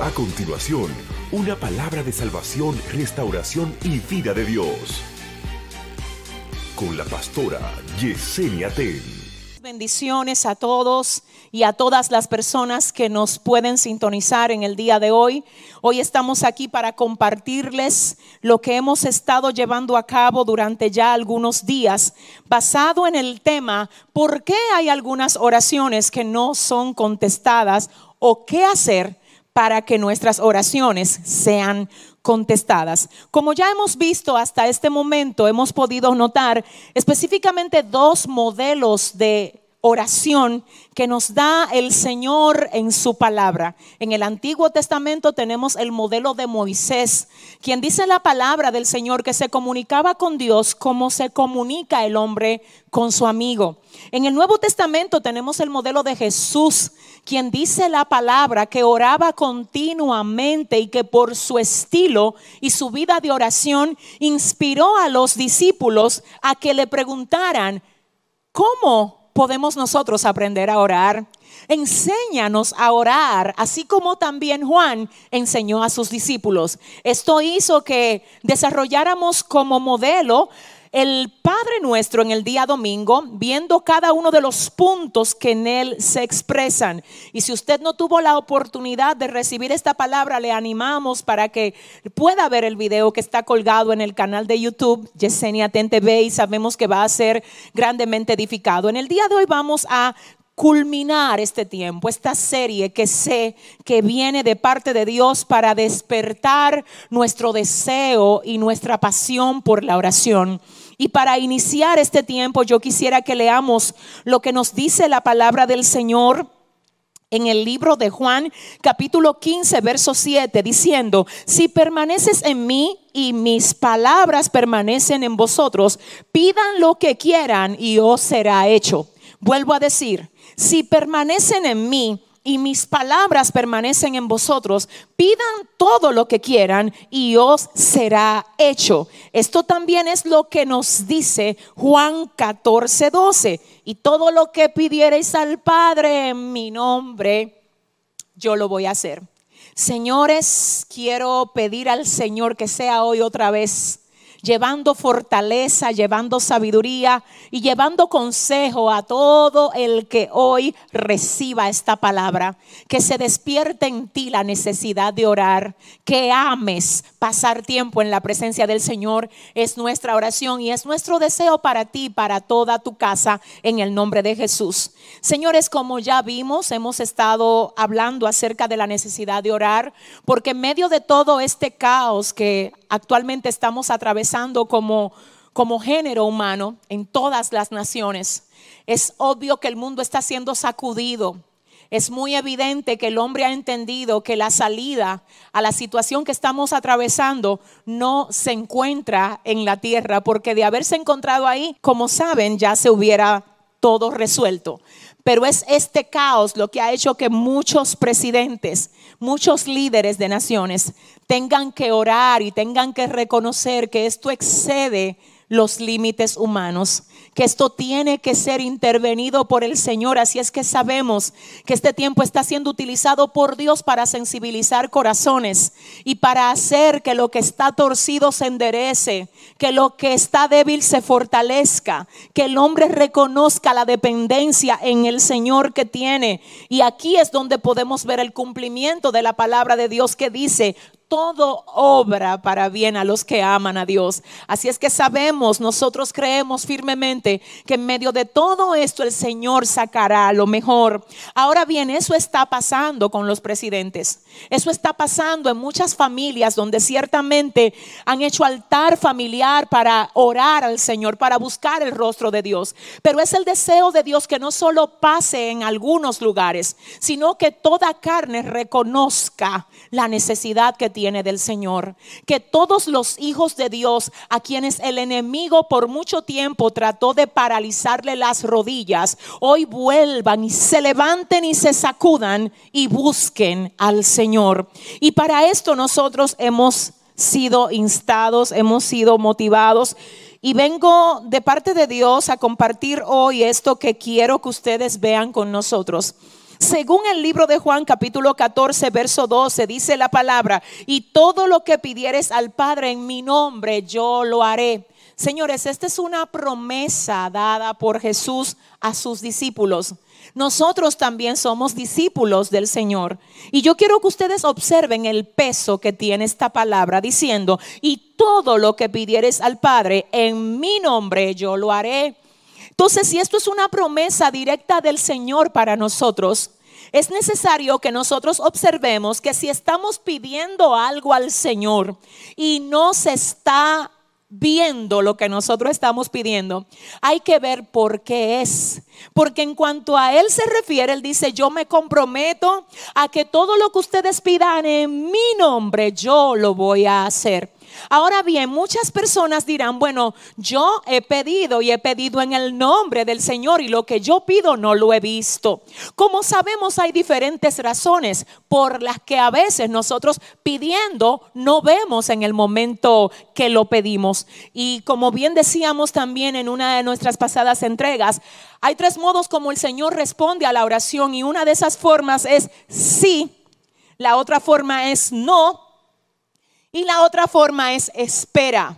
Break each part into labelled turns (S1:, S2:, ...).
S1: A continuación, una palabra de salvación, restauración y vida de Dios. Con la pastora Yesenia Ten.
S2: Bendiciones a todos y a todas las personas que nos pueden sintonizar en el día de hoy. Hoy estamos aquí para compartirles lo que hemos estado llevando a cabo durante ya algunos días, basado en el tema ¿por qué hay algunas oraciones que no son contestadas o qué hacer para que nuestras oraciones sean contestadas. Como ya hemos visto hasta este momento, hemos podido notar específicamente dos modelos de oración que nos da el Señor en su palabra. En el Antiguo Testamento tenemos el modelo de Moisés, quien dice la palabra del Señor que se comunicaba con Dios como se comunica el hombre con su amigo. En el Nuevo Testamento tenemos el modelo de Jesús, quien dice la palabra que oraba continuamente y que por su estilo y su vida de oración inspiró a los discípulos a que le preguntaran, ¿cómo podemos nosotros aprender a orar? Enséñanos a orar, así como también Juan enseñó a sus discípulos. Esto hizo que desarrolláramos como modelo el Padre nuestro en el día domingo, viendo cada uno de los puntos que en él se expresan. Y si usted no tuvo la oportunidad de recibir esta palabra, le animamos para que pueda ver el video que está colgado en el canal de YouTube, Yesenia TV, y sabemos que va a ser grandemente edificado. En el día de hoy vamos a culminar este tiempo, esta serie que sé que viene de parte de Dios para despertar nuestro deseo y nuestra pasión por la oración. Y para iniciar este tiempo yo quisiera que leamos lo que nos dice la palabra del Señor en el libro de Juan capítulo 15 verso 7 diciendo, si permaneces en mí y mis palabras permanecen en vosotros, pidan lo que quieran y os será hecho. Vuelvo a decir, si permanecen en mí y mis palabras permanecen en vosotros, pidan todo lo que quieran y os será hecho. Esto también es lo que nos dice Juan 14, 12. Y todo lo que pidiereis al Padre en mi nombre, yo lo voy a hacer. Señores, quiero pedir al Señor que sea hoy otra vez llevando fortaleza, llevando sabiduría y llevando consejo a todo el que hoy reciba esta palabra. Que se despierte en ti la necesidad de orar, que ames pasar tiempo en la presencia del Señor. Es nuestra oración y es nuestro deseo para ti, para toda tu casa, en el nombre de Jesús. Señores, como ya vimos, hemos estado hablando acerca de la necesidad de orar, porque en medio de todo este caos que actualmente estamos atravesando como, como género humano en todas las naciones. Es obvio que el mundo está siendo sacudido. Es muy evidente que el hombre ha entendido que la salida a la situación que estamos atravesando no se encuentra en la tierra, porque de haberse encontrado ahí, como saben, ya se hubiera todo resuelto. Pero es este caos lo que ha hecho que muchos presidentes, muchos líderes de naciones tengan que orar y tengan que reconocer que esto excede los límites humanos, que esto tiene que ser intervenido por el Señor. Así es que sabemos que este tiempo está siendo utilizado por Dios para sensibilizar corazones y para hacer que lo que está torcido se enderece, que lo que está débil se fortalezca, que el hombre reconozca la dependencia en el Señor que tiene. Y aquí es donde podemos ver el cumplimiento de la palabra de Dios que dice, todo obra para bien a los que aman a Dios. Así es que sabemos, nosotros creemos firmemente que en medio de todo esto el Señor sacará lo mejor. Ahora bien, eso está pasando con los presidentes. Eso está pasando en muchas familias donde ciertamente han hecho altar familiar para orar al Señor, para buscar el rostro de Dios. Pero es el deseo de Dios que no solo pase en algunos lugares, sino que toda carne reconozca la necesidad que tiene del Señor. Que todos los hijos de Dios a quienes el enemigo por mucho tiempo trató de paralizarle las rodillas, hoy vuelvan y se levanten y se sacudan y busquen al Señor. Y para esto nosotros hemos sido instados, hemos sido motivados. Y vengo de parte de Dios a compartir hoy esto que quiero que ustedes vean con nosotros. Según el libro de Juan capítulo 14, verso 12, dice la palabra, y todo lo que pidieres al Padre en mi nombre, yo lo haré. Señores, esta es una promesa dada por Jesús a sus discípulos. Nosotros también somos discípulos del Señor. Y yo quiero que ustedes observen el peso que tiene esta palabra diciendo, y todo lo que pidieres al Padre en mi nombre, yo lo haré. Entonces, si esto es una promesa directa del Señor para nosotros, es necesario que nosotros observemos que si estamos pidiendo algo al Señor y no se está viendo lo que nosotros estamos pidiendo, hay que ver por qué es. Porque en cuanto a Él se refiere, Él dice, yo me comprometo a que todo lo que ustedes pidan en mi nombre, yo lo voy a hacer. Ahora bien, muchas personas dirán, bueno, yo he pedido y he pedido en el nombre del Señor y lo que yo pido no lo he visto. Como sabemos, hay diferentes razones por las que a veces nosotros pidiendo no vemos en el momento que lo pedimos. Y como bien decíamos también en una de nuestras pasadas entregas, hay tres modos como el Señor responde a la oración y una de esas formas es sí, la otra forma es no y la otra forma es espera.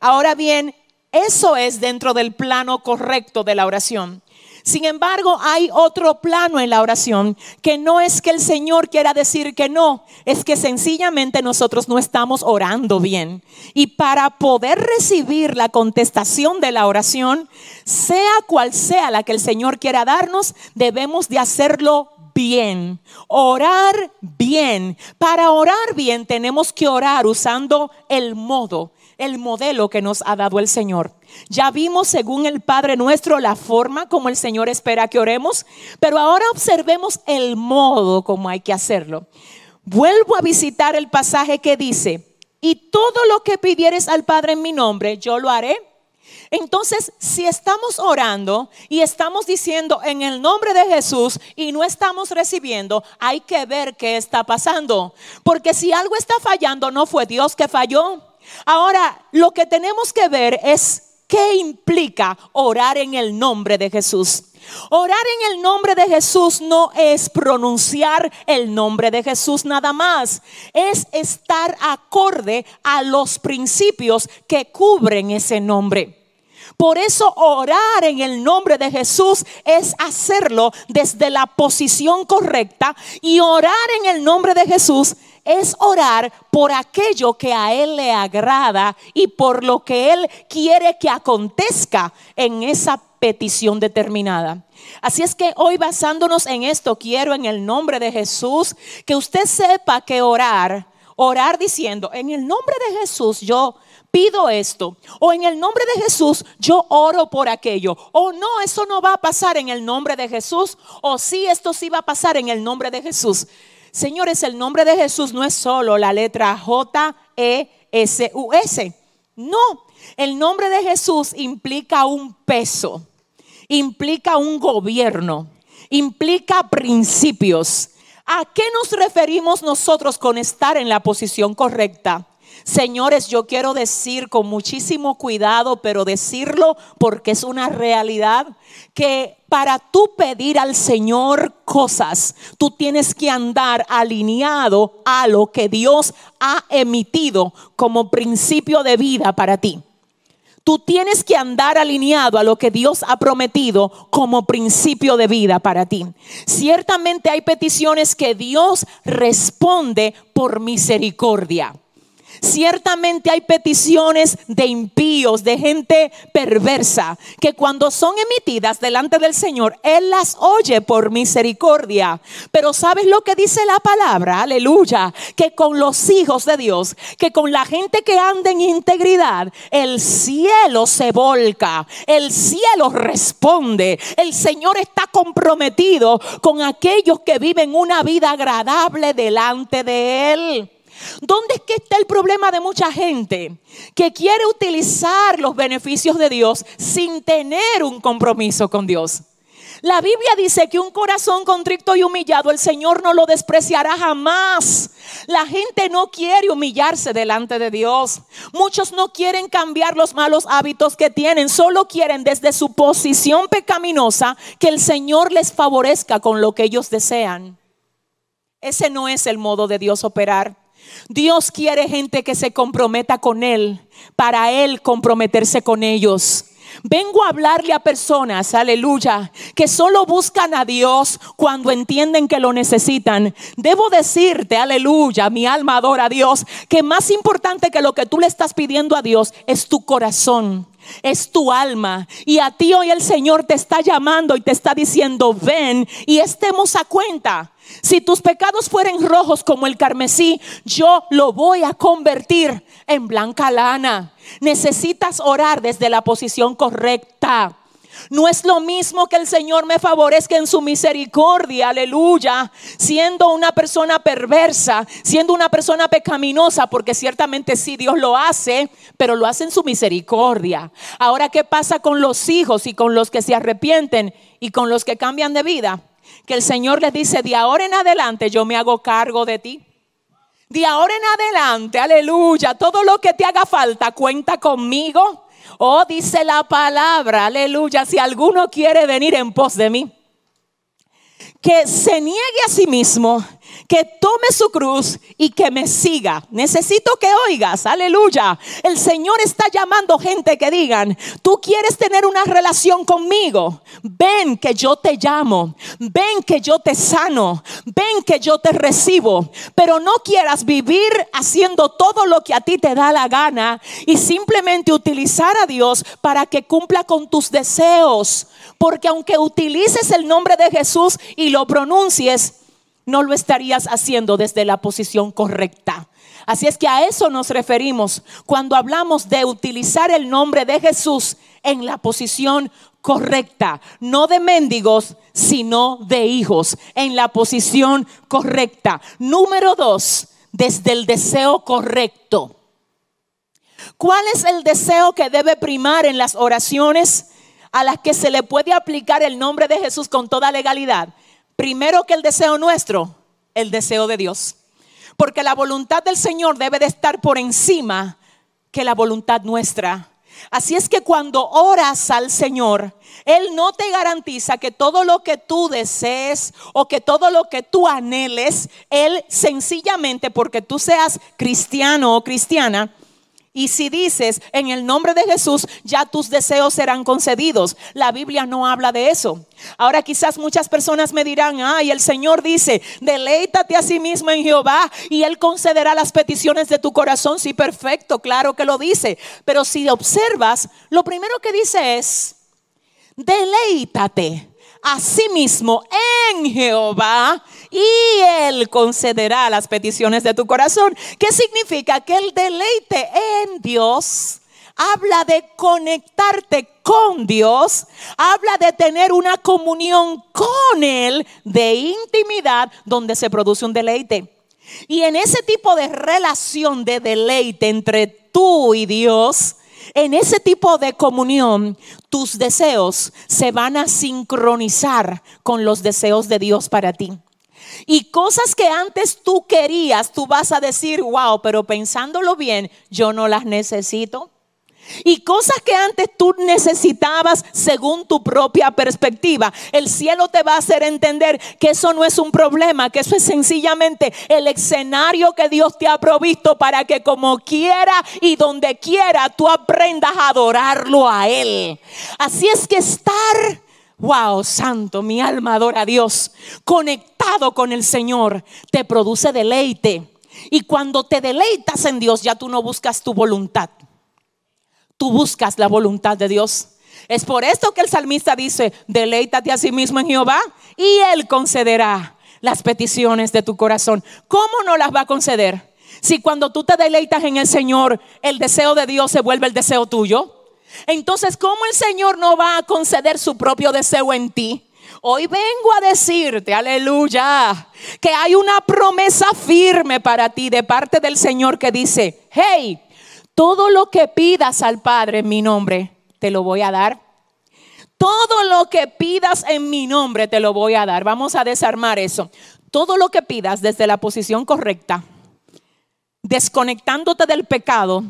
S2: Ahora bien, eso es dentro del plano correcto de la oración. Sin embargo, hay otro plano en la oración que no es que el Señor quiera decir que no, es que sencillamente nosotros no estamos orando bien. Y para poder recibir la contestación de la oración, sea cual sea la que el Señor quiera darnos, debemos de hacerlo bien, orar bien. Para orar bien tenemos que orar usando el modo, el modelo que nos ha dado el Señor. Ya vimos según el Padre nuestro la forma como el Señor espera que oremos, pero ahora observemos el modo como hay que hacerlo. Vuelvo a visitar el pasaje que dice, y todo lo que pidieres al Padre en mi nombre, yo lo haré entonces, si estamos orando y estamos diciendo en el nombre de Jesús y no estamos recibiendo, hay que ver qué está pasando. Porque si algo está fallando, no fue Dios que falló. Ahora, lo que tenemos que ver es qué implica orar en el nombre de Jesús. Orar en el nombre de Jesús no es pronunciar el nombre de Jesús nada más, es estar acorde a los principios que cubren ese nombre. Por eso orar en el nombre de Jesús es hacerlo desde la posición correcta y orar en el nombre de Jesús es orar por aquello que a Él le agrada y por lo que Él quiere que acontezca en esa petición determinada. Así es que hoy basándonos en esto, quiero en el nombre de Jesús que usted sepa que orar, orar diciendo, en el nombre de Jesús yo pido esto. O en el nombre de Jesús yo oro por aquello. O no, eso no va a pasar en el nombre de Jesús. O sí, esto sí va a pasar en el nombre de Jesús. Señores, el nombre de Jesús no es solo la letra J, S, U, S. No, el nombre de Jesús implica un peso, implica un gobierno, implica principios. ¿A qué nos referimos nosotros con estar en la posición correcta? Señores, yo quiero decir con muchísimo cuidado, pero decirlo porque es una realidad, que para tú pedir al Señor cosas, tú tienes que andar alineado a lo que Dios ha emitido como principio de vida para ti. Tú tienes que andar alineado a lo que Dios ha prometido como principio de vida para ti. Ciertamente hay peticiones que Dios responde por misericordia. Ciertamente hay peticiones de impíos, de gente perversa, que cuando son emitidas delante del Señor, Él las oye por misericordia. Pero ¿sabes lo que dice la palabra? Aleluya. Que con los hijos de Dios, que con la gente que anda en integridad, el cielo se volca, el cielo responde. El Señor está comprometido con aquellos que viven una vida agradable delante de Él. ¿Dónde es que está el problema de mucha gente que quiere utilizar los beneficios de Dios sin tener un compromiso con Dios? La Biblia dice que un corazón contrito y humillado el Señor no lo despreciará jamás. La gente no quiere humillarse delante de Dios. Muchos no quieren cambiar los malos hábitos que tienen, solo quieren desde su posición pecaminosa que el Señor les favorezca con lo que ellos desean. Ese no es el modo de Dios operar. Dios quiere gente que se comprometa con Él, para Él comprometerse con ellos. Vengo a hablarle a personas, aleluya, que solo buscan a Dios cuando entienden que lo necesitan. Debo decirte, aleluya, mi alma adora a Dios, que más importante que lo que tú le estás pidiendo a Dios es tu corazón es tu alma. Y a ti hoy el Señor te está llamando y te está diciendo, ven y estemos a cuenta. Si tus pecados fueren rojos como el carmesí, yo lo voy a convertir en blanca lana. Necesitas orar desde la posición correcta. No es lo mismo que el Señor me favorezca en su misericordia, aleluya, siendo una persona perversa, siendo una persona pecaminosa, porque ciertamente sí Dios lo hace, pero lo hace en su misericordia. Ahora, ¿qué pasa con los hijos y con los que se arrepienten y con los que cambian de vida? Que el Señor les dice, de ahora en adelante yo me hago cargo de ti. De ahora en adelante, aleluya, todo lo que te haga falta, cuenta conmigo. Oh, dice la palabra, aleluya, si alguno quiere venir en pos de mí, que se niegue a sí mismo, que tome su cruz y que me siga. Necesito que oigas, aleluya. El Señor está llamando gente que digan, tú quieres tener una relación conmigo. Ven que yo te llamo, ven que yo te sano, ven que yo te recibo. Pero no quieras vivir haciendo todo lo que a ti te da la gana y simplemente utilizar a Dios para que cumpla con tus deseos. Porque aunque utilices el nombre de Jesús y lo pronuncies, no lo estarías haciendo desde la posición correcta. Así es que a eso nos referimos cuando hablamos de utilizar el nombre de Jesús en la posición correcta, no de mendigos, sino de hijos, en la posición correcta. Número dos, desde el deseo correcto. ¿Cuál es el deseo que debe primar en las oraciones a las que se le puede aplicar el nombre de Jesús con toda legalidad? Primero que el deseo nuestro, el deseo de Dios. Porque la voluntad del Señor debe de estar por encima que la voluntad nuestra. Así es que cuando oras al Señor, Él no te garantiza que todo lo que tú desees o que todo lo que tú anheles, Él sencillamente porque tú seas cristiano o cristiana, y si dices en el nombre de Jesús, ya tus deseos serán concedidos. La Biblia no habla de eso. Ahora quizás muchas personas me dirán, ay, el Señor dice, deleítate a sí mismo en Jehová y Él concederá las peticiones de tu corazón. Sí, perfecto, claro que lo dice. Pero si observas, lo primero que dice es, deleítate a sí mismo en Jehová y Él concederá las peticiones de tu corazón. ¿Qué significa? Que el deleite en Dios habla de conectarte con Dios, habla de tener una comunión con Él de intimidad donde se produce un deleite. Y en ese tipo de relación de deleite entre tú y Dios, en ese tipo de comunión, tus deseos se van a sincronizar con los deseos de Dios para ti. Y cosas que antes tú querías, tú vas a decir, wow, pero pensándolo bien, yo no las necesito. Y cosas que antes tú necesitabas según tu propia perspectiva, el cielo te va a hacer entender que eso no es un problema, que eso es sencillamente el escenario que Dios te ha provisto para que como quiera y donde quiera tú aprendas a adorarlo a Él. Así es que estar, wow, santo, mi alma adora a Dios, conectado con el Señor, te produce deleite. Y cuando te deleitas en Dios, ya tú no buscas tu voluntad tú buscas la voluntad de Dios. Es por esto que el salmista dice, deleítate a sí mismo en Jehová y Él concederá las peticiones de tu corazón. ¿Cómo no las va a conceder? Si cuando tú te deleitas en el Señor, el deseo de Dios se vuelve el deseo tuyo. Entonces, ¿cómo el Señor no va a conceder su propio deseo en ti? Hoy vengo a decirte, aleluya, que hay una promesa firme para ti de parte del Señor que dice, hey, todo lo que pidas al Padre en mi nombre, te lo voy a dar. todo lo que pidas en mi nombre te lo voy a dar. Vamos a desarmar eso. Todo lo que pidas desde la posición correcta, desconectándote del pecado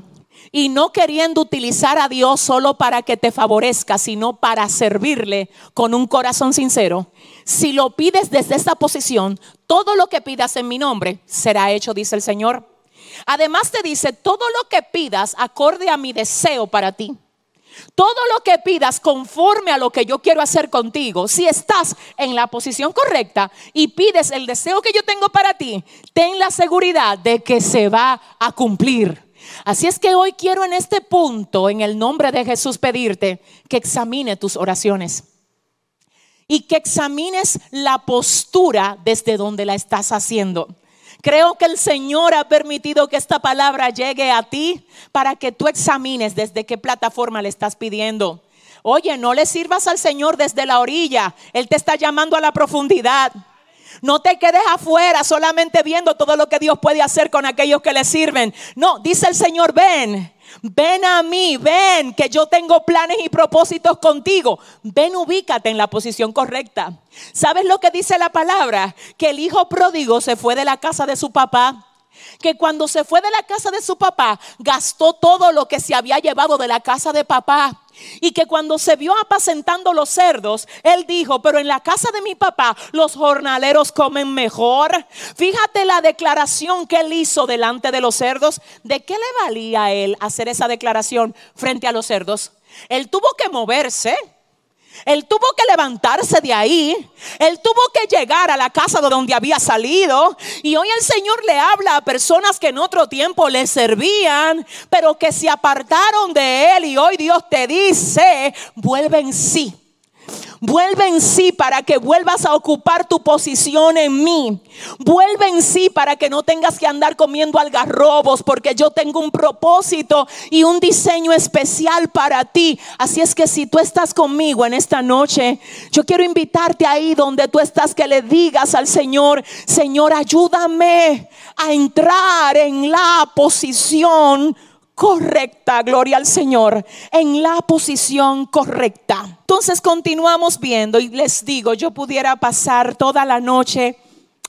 S2: y no queriendo utilizar a Dios solo para que te favorezca, sino para servirle con un corazón sincero. Si lo pides desde esta posición, todo lo que pidas en mi nombre será hecho, dice el Señor. Además te dice, todo lo que pidas acorde a mi deseo para ti. Todo lo que pidas conforme a lo que yo quiero hacer contigo, si estás en la posición correcta y pides el deseo que yo tengo para ti, ten la seguridad de que se va a cumplir. Así es que hoy quiero en este punto, en el nombre de Jesús, pedirte que examine tus oraciones y que examines la postura desde donde la estás haciendo. Creo que el Señor ha permitido que esta palabra llegue a ti para que tú examines desde qué plataforma le estás pidiendo. Oye, no le sirvas al Señor desde la orilla. Él te está llamando a la profundidad. No te quedes afuera solamente viendo todo lo que Dios puede hacer con aquellos que le sirven. No, dice el Señor, ven. Ven a mí, ven, que yo tengo planes y propósitos contigo. Ven, ubícate en la posición correcta. ¿Sabes lo que dice la palabra? Que el hijo pródigo se fue de la casa de su papá que cuando se fue de la casa de su papá, gastó todo lo que se había llevado de la casa de papá. Y que cuando se vio apacentando los cerdos, él dijo, pero en la casa de mi papá los jornaleros comen mejor. Fíjate la declaración que él hizo delante de los cerdos. ¿De qué le valía a él hacer esa declaración frente a los cerdos? Él tuvo que moverse. Él tuvo que levantarse de ahí. Él tuvo que llegar a la casa de donde había salido. Y hoy el Señor le habla a personas que en otro tiempo le servían, pero que se apartaron de Él. Y hoy Dios te dice, vuelven sí Vuelve en sí para que vuelvas a ocupar tu posición en mí. Vuelve en sí para que no tengas que andar comiendo algarrobos porque yo tengo un propósito y un diseño especial para ti. Así es que si tú estás conmigo en esta noche, yo quiero invitarte ahí donde tú estás que le digas al Señor, Señor, ayúdame a entrar en la posición correcta, gloria al Señor, en la posición correcta. Entonces continuamos viendo y les digo, yo pudiera pasar toda la noche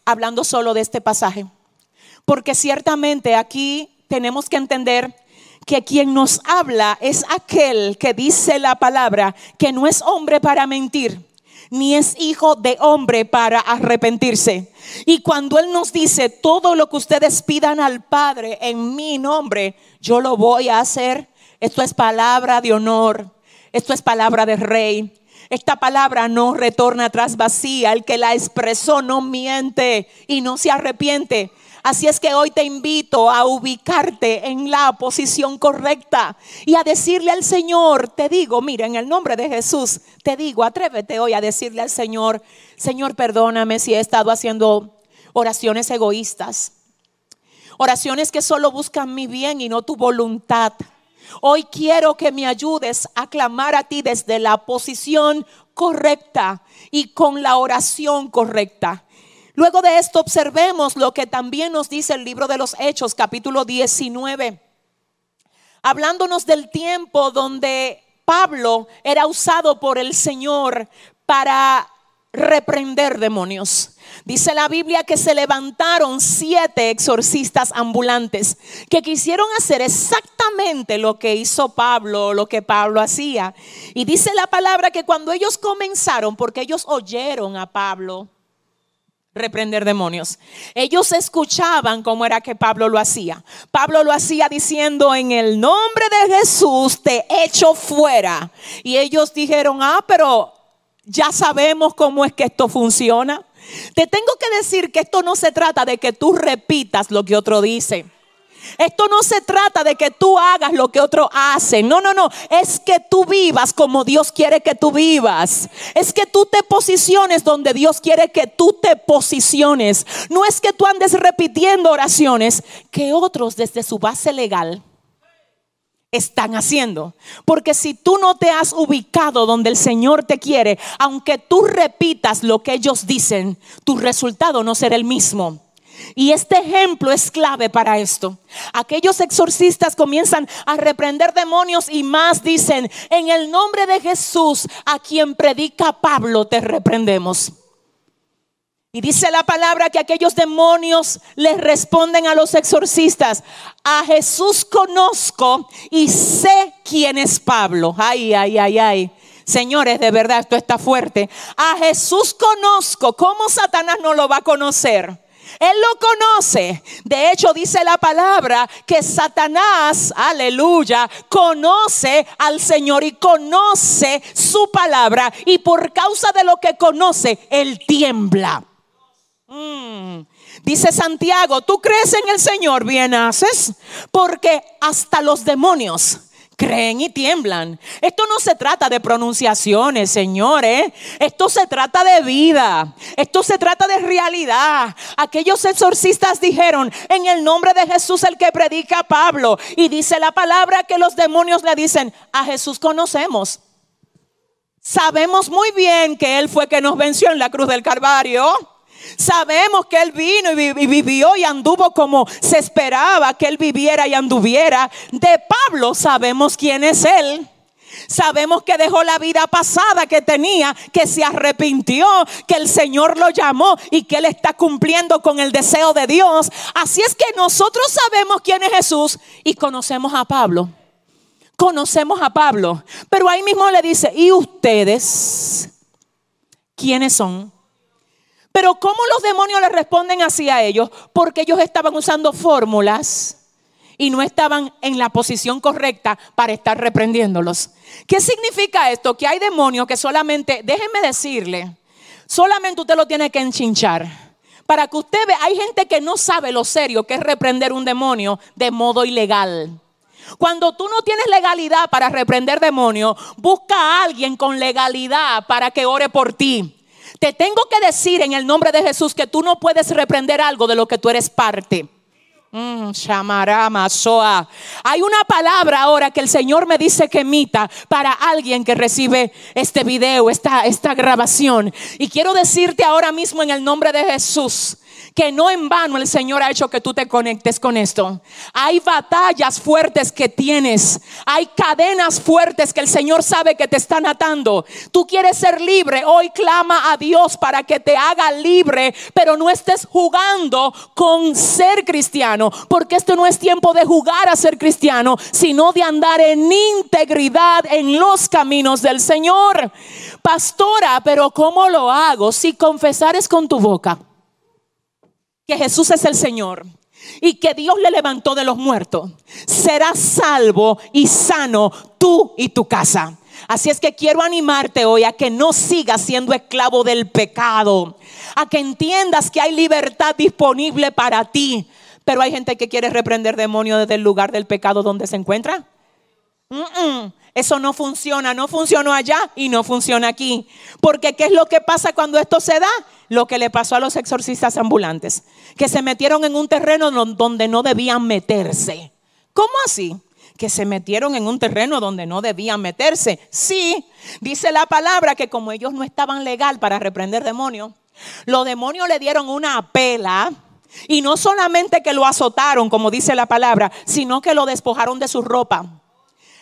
S2: hablando solo de este pasaje, porque ciertamente aquí tenemos que entender que quien nos habla es aquel que dice la palabra, que no es hombre para mentir ni es hijo de hombre para arrepentirse. Y cuando Él nos dice, todo lo que ustedes pidan al Padre en mi nombre, yo lo voy a hacer. Esto es palabra de honor, esto es palabra de rey. Esta palabra no retorna atrás vacía. El que la expresó no miente y no se arrepiente. Así es que hoy te invito a ubicarte en la posición correcta y a decirle al Señor, te digo, mira, en el nombre de Jesús, te digo, atrévete hoy a decirle al Señor, Señor, perdóname si he estado haciendo oraciones egoístas, oraciones que solo buscan mi bien y no tu voluntad. Hoy quiero que me ayudes a clamar a ti desde la posición correcta y con la oración correcta. Luego de esto observemos lo que también nos dice el libro de los Hechos, capítulo 19, hablándonos del tiempo donde Pablo era usado por el Señor para reprender demonios. Dice la Biblia que se levantaron siete exorcistas ambulantes que quisieron hacer exactamente lo que hizo Pablo, lo que Pablo hacía. Y dice la palabra que cuando ellos comenzaron, porque ellos oyeron a Pablo, reprender demonios. Ellos escuchaban cómo era que Pablo lo hacía. Pablo lo hacía diciendo, en el nombre de Jesús te echo fuera. Y ellos dijeron, ah, pero ya sabemos cómo es que esto funciona. Te tengo que decir que esto no se trata de que tú repitas lo que otro dice. Esto no se trata de que tú hagas lo que otro hace. No, no, no. Es que tú vivas como Dios quiere que tú vivas. Es que tú te posiciones donde Dios quiere que tú te posiciones. No es que tú andes repitiendo oraciones que otros desde su base legal están haciendo. Porque si tú no te has ubicado donde el Señor te quiere, aunque tú repitas lo que ellos dicen, tu resultado no será el mismo. Y este ejemplo es clave para esto. Aquellos exorcistas comienzan a reprender demonios y más dicen, en el nombre de Jesús, a quien predica Pablo, te reprendemos. Y dice la palabra que aquellos demonios les responden a los exorcistas, a Jesús conozco y sé quién es Pablo. Ay, ay, ay, ay. Señores, de verdad esto está fuerte. A Jesús conozco. ¿Cómo Satanás no lo va a conocer? Él lo conoce. De hecho, dice la palabra que Satanás, aleluya, conoce al Señor y conoce su palabra. Y por causa de lo que conoce, Él tiembla. Mm. Dice Santiago, tú crees en el Señor, bien haces, porque hasta los demonios creen y tiemblan. Esto no se trata de pronunciaciones, señores. Esto se trata de vida. Esto se trata de realidad. Aquellos exorcistas dijeron, en el nombre de Jesús el que predica Pablo. Y dice la palabra que los demonios le dicen, a Jesús conocemos. Sabemos muy bien que Él fue que nos venció en la cruz del Calvario. Sabemos que Él vino y vivió y anduvo como se esperaba que Él viviera y anduviera. De Pablo sabemos quién es Él. Sabemos que dejó la vida pasada que tenía, que se arrepintió, que el Señor lo llamó y que Él está cumpliendo con el deseo de Dios. Así es que nosotros sabemos quién es Jesús y conocemos a Pablo. Conocemos a Pablo. Pero ahí mismo le dice, ¿y ustedes quiénes son? Pero ¿cómo los demonios le responden así a ellos? Porque ellos estaban usando fórmulas y no estaban en la posición correcta para estar reprendiéndolos. ¿Qué significa esto? Que hay demonios que solamente, déjenme decirle, solamente usted lo tiene que enchinchar. Para que usted vea, hay gente que no sabe lo serio que es reprender un demonio de modo ilegal. Cuando tú no tienes legalidad para reprender demonios, busca a alguien con legalidad para que ore por ti. Te tengo que decir en el nombre de Jesús que tú no puedes reprender algo de lo que tú eres parte. Mm, Hay una palabra ahora que el Señor me dice que emita para alguien que recibe este video, esta, esta grabación. Y quiero decirte ahora mismo en el nombre de Jesús que no en vano el Señor ha hecho que tú te conectes con esto. Hay batallas fuertes que tienes. Hay cadenas fuertes que el Señor sabe que te están atando. Tú quieres ser libre. Hoy clama a Dios para que te haga libre, pero no estés jugando con ser cristiano, porque esto no es tiempo de jugar a ser cristiano, sino de andar en integridad en los caminos del Señor. Pastora, pero ¿cómo lo hago? Si confesares con tu boca que Jesús es el Señor y que Dios le levantó de los muertos, serás salvo y sano tú y tu casa. Así es que quiero animarte hoy a que no sigas siendo esclavo del pecado, a que entiendas que hay libertad disponible para ti. Pero hay gente que quiere reprender demonios desde el lugar del pecado donde se encuentra. Eso no funciona, no funcionó allá y no funciona aquí. Porque ¿qué es lo que pasa cuando esto se da? Lo que le pasó a los exorcistas ambulantes, que se metieron en un terreno donde no debían meterse. ¿Cómo así? Que se metieron en un terreno donde no debían meterse. Sí, dice la palabra que como ellos no estaban legal para reprender demonios, los demonios le dieron una pela y no solamente que lo azotaron, como dice la palabra, sino que lo despojaron de su ropa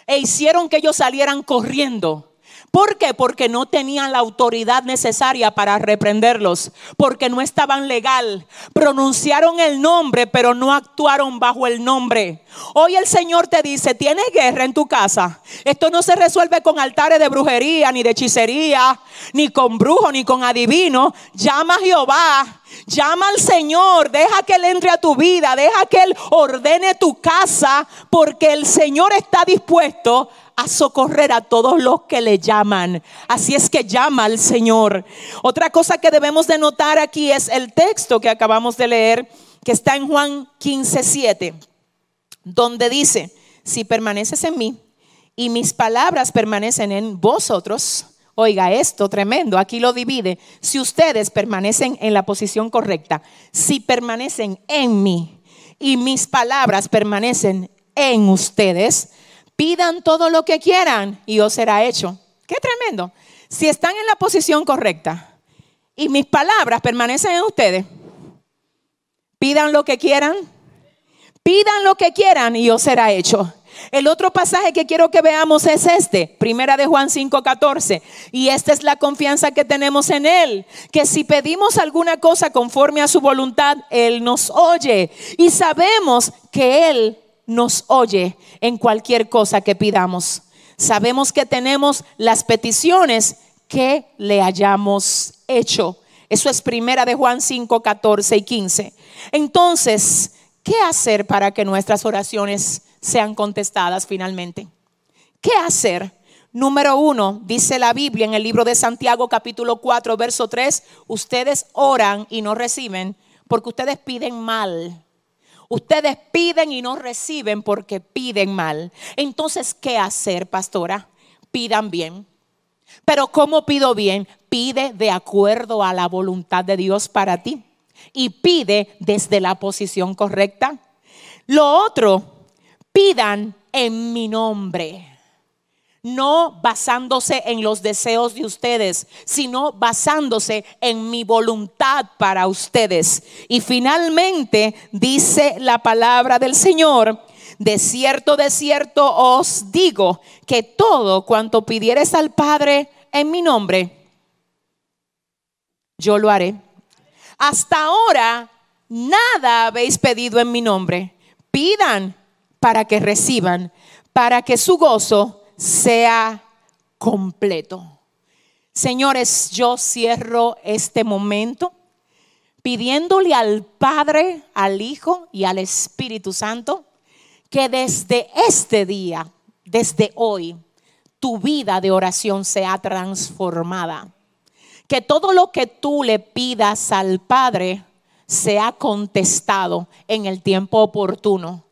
S2: e hicieron que ellos salieran corriendo. ¿Por qué? Porque no tenían la autoridad necesaria para reprenderlos, porque no estaban legal. Pronunciaron el nombre, pero no actuaron bajo el nombre. Hoy el Señor te dice, tienes guerra en tu casa. Esto no se resuelve con altares de brujería, ni de hechicería, ni con brujo, ni con adivino. Llama a Jehová Llama al Señor, deja que Él entre a tu vida, deja que Él ordene tu casa, porque el Señor está dispuesto a socorrer a todos los que le llaman. Así es que llama al Señor. Otra cosa que debemos de notar aquí es el texto que acabamos de leer, que está en Juan 15, 7, donde dice, si permaneces en mí y mis palabras permanecen en vosotros, Oiga, esto tremendo, aquí lo divide. Si ustedes permanecen en la posición correcta, si permanecen en mí y mis palabras permanecen en ustedes, pidan todo lo que quieran y os será hecho. Qué tremendo. Si están en la posición correcta y mis palabras permanecen en ustedes, Pidan lo que quieran. Pidan lo que quieran y os será hecho. El otro pasaje que quiero que veamos es este, Primera de Juan 5:14. Y esta es la confianza que tenemos en Él, que si pedimos alguna cosa conforme a su voluntad, Él nos oye. Y sabemos que Él nos oye en cualquier cosa que pidamos. Sabemos que tenemos las peticiones que le hayamos hecho. Eso es Primera de Juan 5, 14 y 15. Entonces, ¿qué hacer para que nuestras oraciones sean contestadas finalmente? ¿Qué hacer? Número uno, dice la Biblia en el libro de Santiago capítulo 4, verso 3, ustedes oran y no reciben porque ustedes piden mal. Ustedes piden y no reciben porque piden mal. Entonces, ¿qué hacer, pastora? Pidan bien. Pero ¿cómo pido bien? Pide de acuerdo a la voluntad de Dios para ti y pide desde la posición correcta. Lo otro, pidan en mi nombre. No basándose en los deseos de ustedes, sino basándose en mi voluntad para ustedes. Y finalmente dice la palabra del Señor, de cierto, de cierto os digo que todo cuanto pidieres al Padre en mi nombre, yo lo haré. Hasta ahora nada habéis pedido en mi nombre. Pidan para que reciban, para que su gozo sea completo. Señores, yo cierro este momento pidiéndole al Padre, al Hijo y al Espíritu Santo que desde este día, desde hoy, tu vida de oración sea transformada. Que todo lo que tú le pidas al Padre sea contestado en el tiempo oportuno.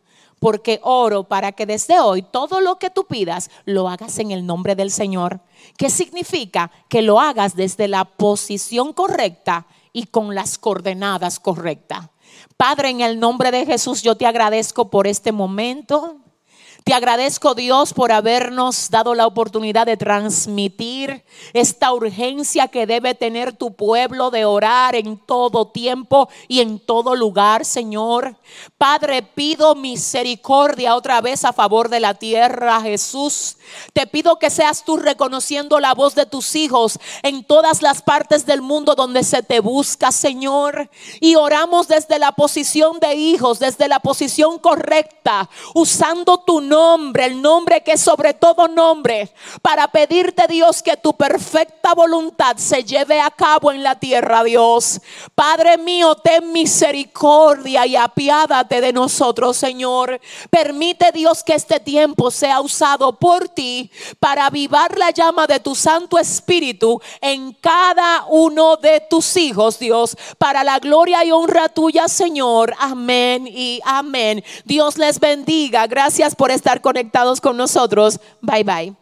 S2: Porque oro para que desde hoy todo lo que tú pidas lo hagas en el nombre del Señor. ¿Qué significa? Que lo hagas desde la posición correcta y con las coordenadas correctas. Padre, en el nombre de Jesús, yo te agradezco por este momento. Te agradezco Dios por habernos dado la oportunidad de transmitir esta urgencia que debe tener tu pueblo de orar en todo tiempo y en todo lugar, Señor. Padre, pido misericordia otra vez a favor de la tierra, Jesús. Te pido que seas tú reconociendo la voz de tus hijos en todas las partes del mundo donde se te busca, Señor. Y oramos desde la posición de hijos, desde la posición correcta, usando tu nombre, el nombre que sobre todo nombre, para pedirte Dios que tu perfecta voluntad se lleve a cabo en la tierra, Dios. Padre mío, ten misericordia y apiádate de nosotros, Señor. Permite Dios que este tiempo sea usado por ti para avivar la llama de tu Santo Espíritu en cada uno de tus hijos, Dios, para la gloria y honra tuya, Señor. Amén y amén. Dios les bendiga. Gracias por estar conectados con nosotros. Bye bye.